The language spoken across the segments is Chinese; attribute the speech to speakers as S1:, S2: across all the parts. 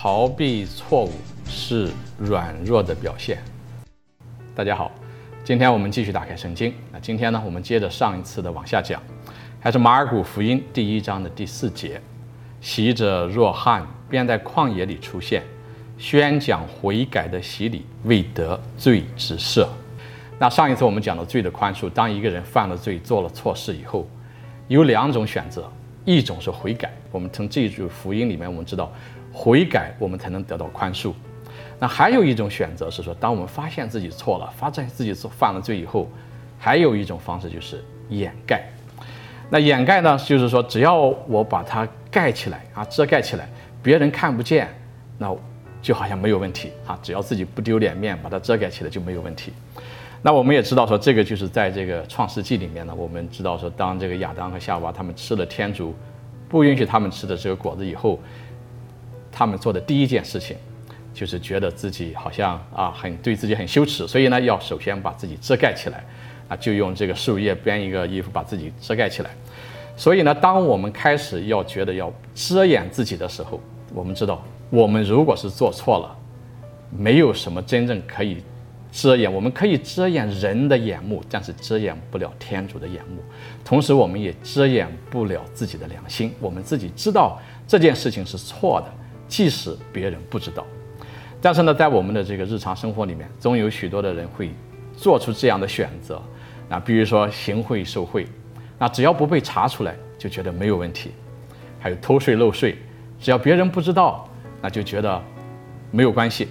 S1: 逃避错误是软弱的表现。大家好，今天我们继续打开圣经。那今天呢，我们接着上一次的往下讲，还是马尔谷福音第一章的第四节：洗者若汉便在旷野里出现，宣讲悔改的洗礼，为得罪之赦。那上一次我们讲了罪的宽恕，当一个人犯了罪、做了错事以后，有两种选择，一种是悔改。我们从这一组福音里面，我们知道悔改，我们才能得到宽恕。那还有一种选择是说，当我们发现自己错了，发现自己犯了罪以后，还有一种方式就是掩盖。那掩盖呢，就是说只要我把它盖起来啊，遮盖起来，别人看不见，那就好像没有问题啊。只要自己不丢脸面，把它遮盖起来就没有问题。那我们也知道说，这个就是在这个创世纪里面呢，我们知道说，当这个亚当和夏娃他们吃了天主不允许他们吃的这个果子以后，他们做的第一件事情，就是觉得自己好像啊很对自己很羞耻，所以呢，要首先把自己遮盖起来，啊，就用这个树叶编一个衣服把自己遮盖起来。所以呢，当我们开始要觉得要遮掩自己的时候，我们知道，我们如果是做错了，没有什么真正可以。遮掩，我们可以遮掩人的眼目，但是遮掩不了天主的眼目。同时，我们也遮掩不了自己的良心。我们自己知道这件事情是错的，即使别人不知道。但是呢，在我们的这个日常生活里面，总有许多的人会做出这样的选择。啊，比如说行贿受贿，那只要不被查出来，就觉得没有问题。还有偷税漏税，只要别人不知道，那就觉得没有关系。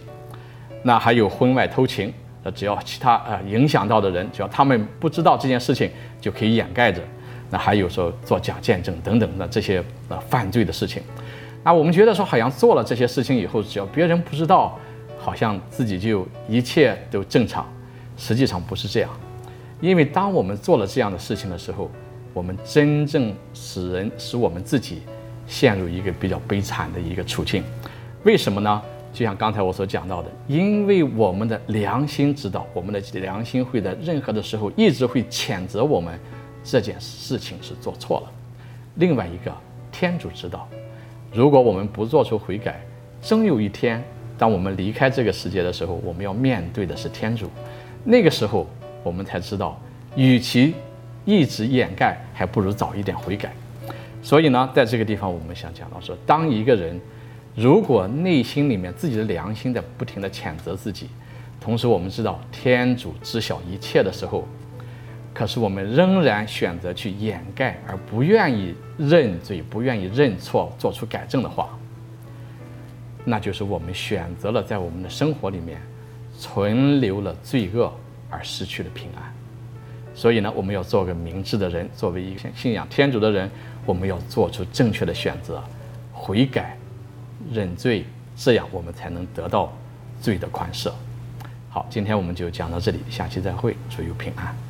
S1: 那还有婚外偷情。那只要其他呃影响到的人，只要他们不知道这件事情，就可以掩盖着。那还有说做假见证等等的这些呃犯罪的事情。啊我们觉得说好像做了这些事情以后，只要别人不知道，好像自己就一切都正常。实际上不是这样，因为当我们做了这样的事情的时候，我们真正使人使我们自己陷入一个比较悲惨的一个处境。为什么呢？就像刚才我所讲到的，因为我们的良心知道，我们的良心会在任何的时候一直会谴责我们这件事情是做错了。另外一个，天主知道，如果我们不做出悔改，终有一天，当我们离开这个世界的时候，我们要面对的是天主。那个时候，我们才知道，与其一直掩盖，还不如早一点悔改。所以呢，在这个地方，我们想讲到说，当一个人。如果内心里面自己的良心在不停地谴责自己，同时我们知道天主知晓一切的时候，可是我们仍然选择去掩盖，而不愿意认罪、不愿意认错、做出改正的话，那就是我们选择了在我们的生活里面存留了罪恶而失去了平安。所以呢，我们要做个明智的人，作为一个信仰天主的人，我们要做出正确的选择，悔改。认罪，这样我们才能得到罪的宽赦。好，今天我们就讲到这里，下期再会，祝有平安。